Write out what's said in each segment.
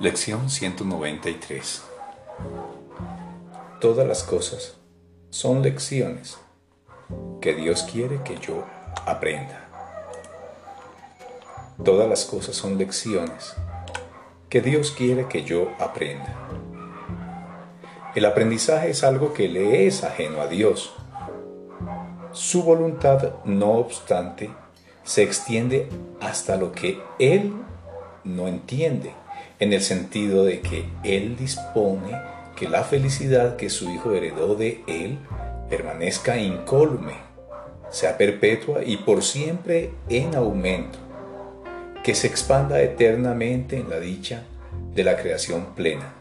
Lección 193 Todas las cosas son lecciones que Dios quiere que yo aprenda. Todas las cosas son lecciones que Dios quiere que yo aprenda. El aprendizaje es algo que le es ajeno a Dios. Su voluntad, no obstante, se extiende hasta lo que Él no entiende en el sentido de que Él dispone que la felicidad que su Hijo heredó de Él permanezca incólume, sea perpetua y por siempre en aumento, que se expanda eternamente en la dicha de la creación plena,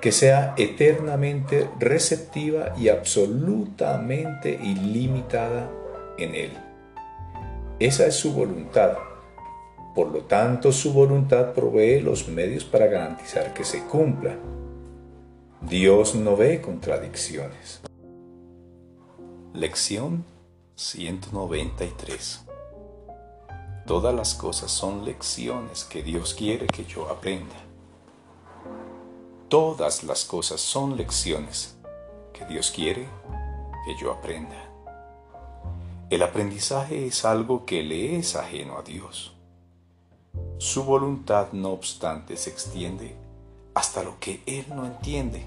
que sea eternamente receptiva y absolutamente ilimitada en Él. Esa es su voluntad por lo tanto, su voluntad provee los medios para garantizar que se cumpla. Dios no ve contradicciones. Lección 193 Todas las cosas son lecciones que Dios quiere que yo aprenda. Todas las cosas son lecciones que Dios quiere que yo aprenda. El aprendizaje es algo que le es ajeno a Dios. Su voluntad, no obstante, se extiende hasta lo que Él no entiende,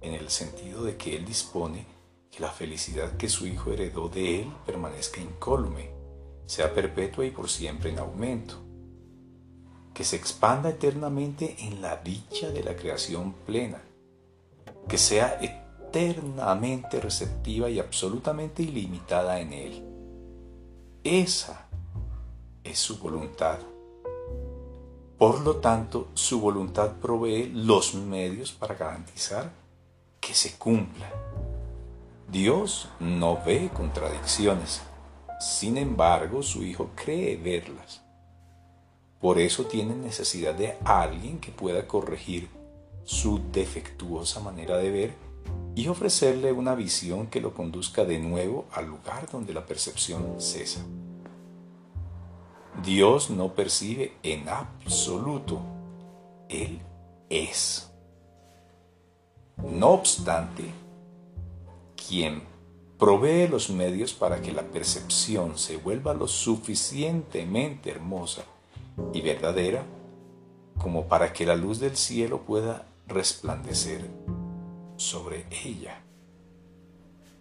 en el sentido de que Él dispone que la felicidad que su Hijo heredó de Él permanezca incólume, sea perpetua y por siempre en aumento, que se expanda eternamente en la dicha de la creación plena, que sea eternamente receptiva y absolutamente ilimitada en Él. Esa es su voluntad. Por lo tanto, su voluntad provee los medios para garantizar que se cumpla. Dios no ve contradicciones, sin embargo su Hijo cree verlas. Por eso tiene necesidad de alguien que pueda corregir su defectuosa manera de ver y ofrecerle una visión que lo conduzca de nuevo al lugar donde la percepción cesa. Dios no percibe en absoluto, Él es. No obstante, quien provee los medios para que la percepción se vuelva lo suficientemente hermosa y verdadera como para que la luz del cielo pueda resplandecer sobre ella.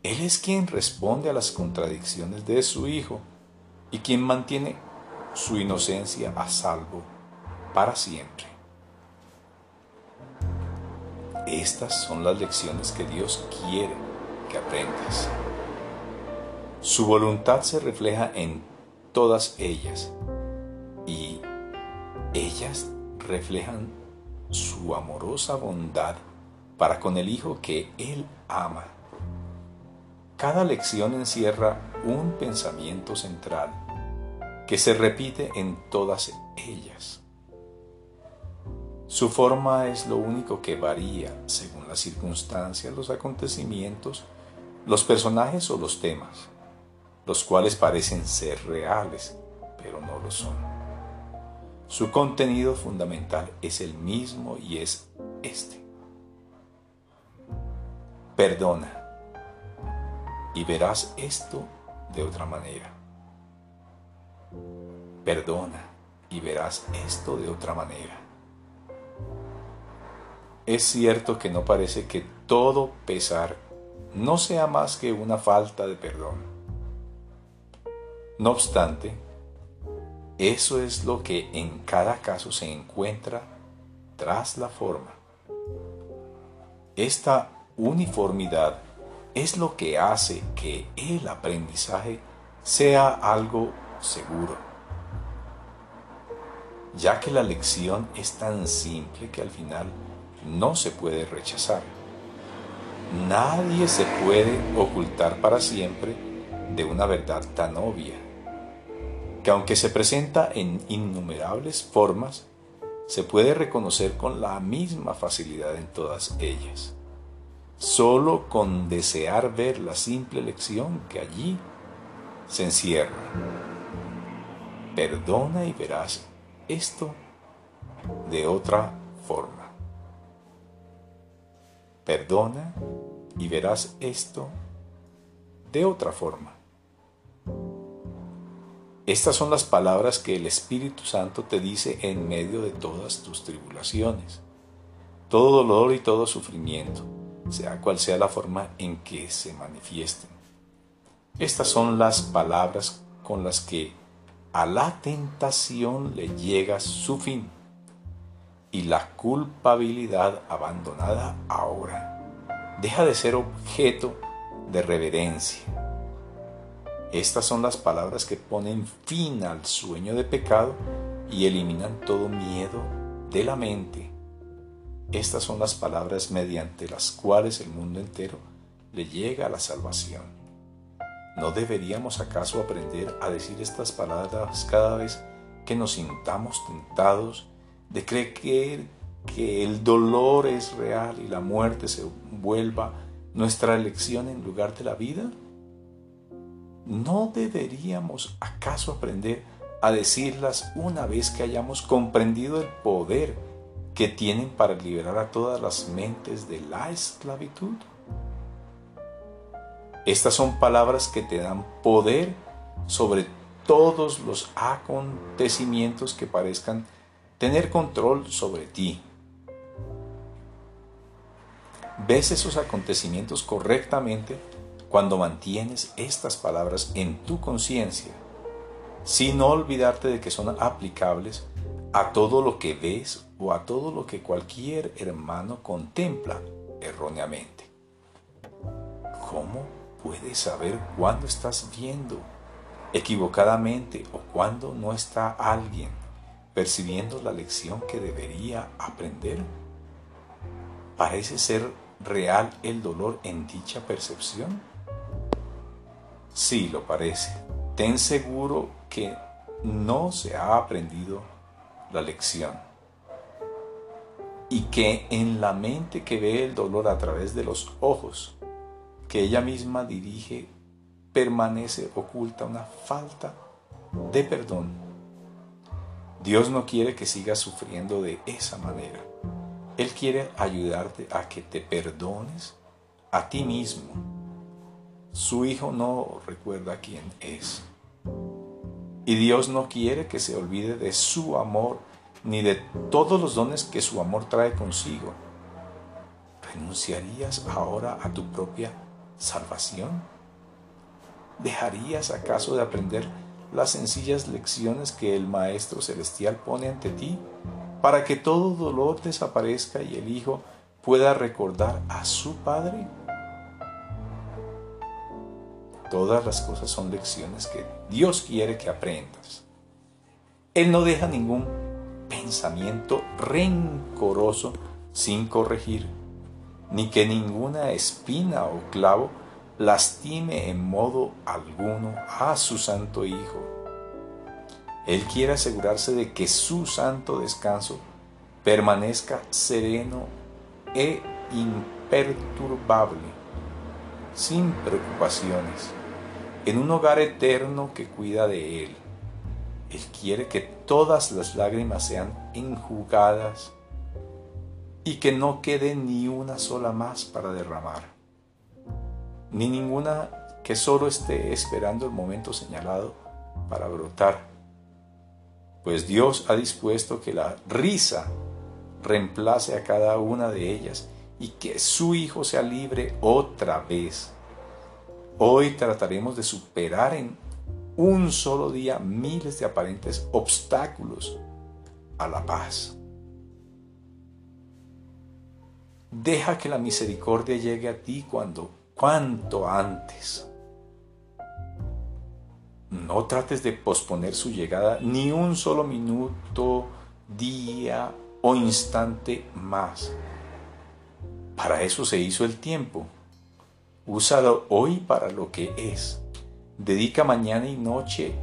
Él es quien responde a las contradicciones de su Hijo y quien mantiene su inocencia a salvo para siempre. Estas son las lecciones que Dios quiere que aprendas. Su voluntad se refleja en todas ellas y ellas reflejan su amorosa bondad para con el Hijo que Él ama. Cada lección encierra un pensamiento central que se repite en todas ellas. Su forma es lo único que varía según las circunstancias, los acontecimientos, los personajes o los temas, los cuales parecen ser reales, pero no lo son. Su contenido fundamental es el mismo y es este. Perdona y verás esto de otra manera. Perdona y verás esto de otra manera. Es cierto que no parece que todo pesar no sea más que una falta de perdón. No obstante, eso es lo que en cada caso se encuentra tras la forma. Esta uniformidad es lo que hace que el aprendizaje sea algo seguro ya que la lección es tan simple que al final no se puede rechazar. Nadie se puede ocultar para siempre de una verdad tan obvia, que aunque se presenta en innumerables formas, se puede reconocer con la misma facilidad en todas ellas, solo con desear ver la simple lección que allí se encierra. Perdona y verás esto de otra forma. Perdona y verás esto de otra forma. Estas son las palabras que el Espíritu Santo te dice en medio de todas tus tribulaciones, todo dolor y todo sufrimiento, sea cual sea la forma en que se manifiesten. Estas son las palabras con las que a la tentación le llega su fin y la culpabilidad abandonada ahora deja de ser objeto de reverencia. Estas son las palabras que ponen fin al sueño de pecado y eliminan todo miedo de la mente. Estas son las palabras mediante las cuales el mundo entero le llega a la salvación. ¿No deberíamos acaso aprender a decir estas palabras cada vez que nos sintamos tentados de creer que el dolor es real y la muerte se vuelva nuestra elección en lugar de la vida? ¿No deberíamos acaso aprender a decirlas una vez que hayamos comprendido el poder que tienen para liberar a todas las mentes de la esclavitud? Estas son palabras que te dan poder sobre todos los acontecimientos que parezcan tener control sobre ti. Ves esos acontecimientos correctamente cuando mantienes estas palabras en tu conciencia, sin olvidarte de que son aplicables a todo lo que ves o a todo lo que cualquier hermano contempla erróneamente. ¿Cómo puedes saber cuándo estás viendo equivocadamente o cuándo no está alguien percibiendo la lección que debería aprender? ¿Parece ser real el dolor en dicha percepción? Sí, lo parece. Ten seguro que no se ha aprendido la lección y que en la mente que ve el dolor a través de los ojos que ella misma dirige permanece oculta una falta de perdón Dios no quiere que sigas sufriendo de esa manera. Él quiere ayudarte a que te perdones a ti mismo. Su hijo no recuerda quién es. Y Dios no quiere que se olvide de su amor ni de todos los dones que su amor trae consigo. ¿Renunciarías ahora a tu propia salvación? ¿Dejarías acaso de aprender las sencillas lecciones que el Maestro Celestial pone ante ti para que todo dolor desaparezca y el Hijo pueda recordar a su Padre? Todas las cosas son lecciones que Dios quiere que aprendas. Él no deja ningún pensamiento rencoroso sin corregir, ni que ninguna espina o clavo lastime en modo alguno a su Santo Hijo. Él quiere asegurarse de que su santo descanso permanezca sereno e imperturbable, sin preocupaciones, en un hogar eterno que cuida de Él. Él quiere que todas las lágrimas sean enjugadas y que no quede ni una sola más para derramar ni ninguna que solo esté esperando el momento señalado para brotar. Pues Dios ha dispuesto que la risa reemplace a cada una de ellas y que su Hijo sea libre otra vez. Hoy trataremos de superar en un solo día miles de aparentes obstáculos a la paz. Deja que la misericordia llegue a ti cuando cuanto antes. No trates de posponer su llegada ni un solo minuto, día o instante más. Para eso se hizo el tiempo. Úsalo hoy para lo que es. Dedica mañana y noche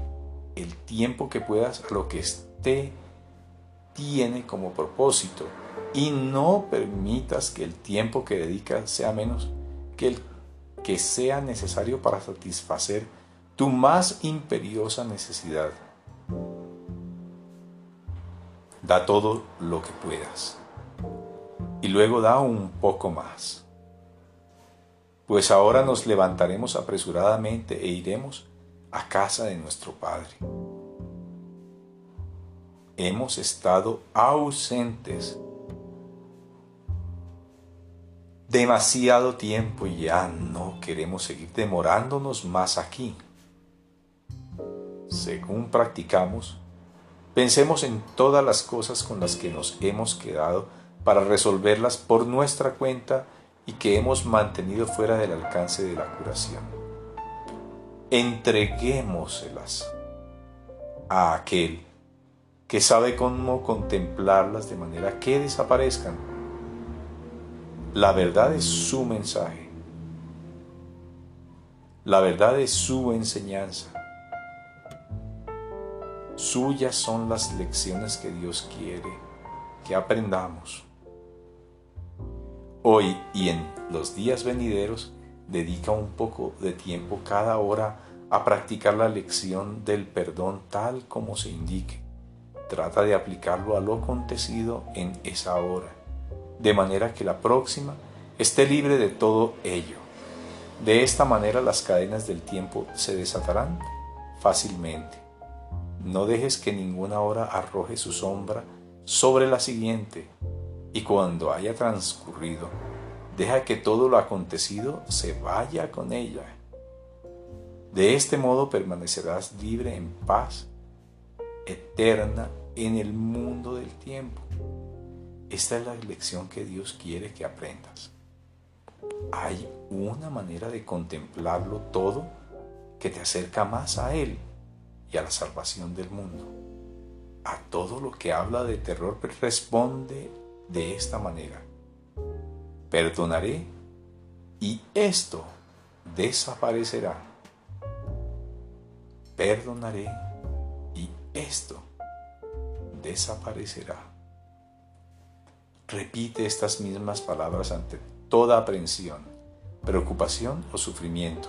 el tiempo que puedas a lo que esté tiene como propósito y no permitas que el tiempo que dedicas sea menos que el que sea necesario para satisfacer tu más imperiosa necesidad. Da todo lo que puedas. y luego da un poco más. Pues ahora nos levantaremos apresuradamente e iremos a casa de nuestro Padre. Hemos estado ausentes demasiado tiempo y ya no queremos seguir demorándonos más aquí. Según practicamos, pensemos en todas las cosas con las que nos hemos quedado para resolverlas por nuestra cuenta y que hemos mantenido fuera del alcance de la curación. Entreguémoselas a aquel que sabe cómo contemplarlas de manera que desaparezcan la verdad es su mensaje. La verdad es su enseñanza. Suyas son las lecciones que Dios quiere que aprendamos. Hoy y en los días venideros, dedica un poco de tiempo cada hora a practicar la lección del perdón tal como se indique. Trata de aplicarlo a lo acontecido en esa hora de manera que la próxima esté libre de todo ello. De esta manera las cadenas del tiempo se desatarán fácilmente. No dejes que ninguna hora arroje su sombra sobre la siguiente, y cuando haya transcurrido, deja que todo lo acontecido se vaya con ella. De este modo permanecerás libre en paz eterna en el mundo del tiempo. Esta es la lección que Dios quiere que aprendas. Hay una manera de contemplarlo todo que te acerca más a Él y a la salvación del mundo. A todo lo que habla de terror responde de esta manera. Perdonaré y esto desaparecerá. Perdonaré y esto desaparecerá. Repite estas mismas palabras ante toda aprensión, preocupación o sufrimiento,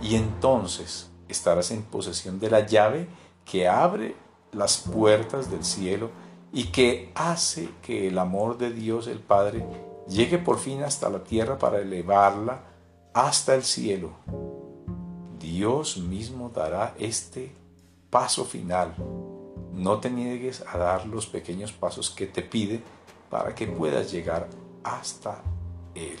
y entonces estarás en posesión de la llave que abre las puertas del cielo y que hace que el amor de Dios el Padre llegue por fin hasta la tierra para elevarla hasta el cielo. Dios mismo dará este paso final. No te niegues a dar los pequeños pasos que te pide para que puedas llegar hasta Él.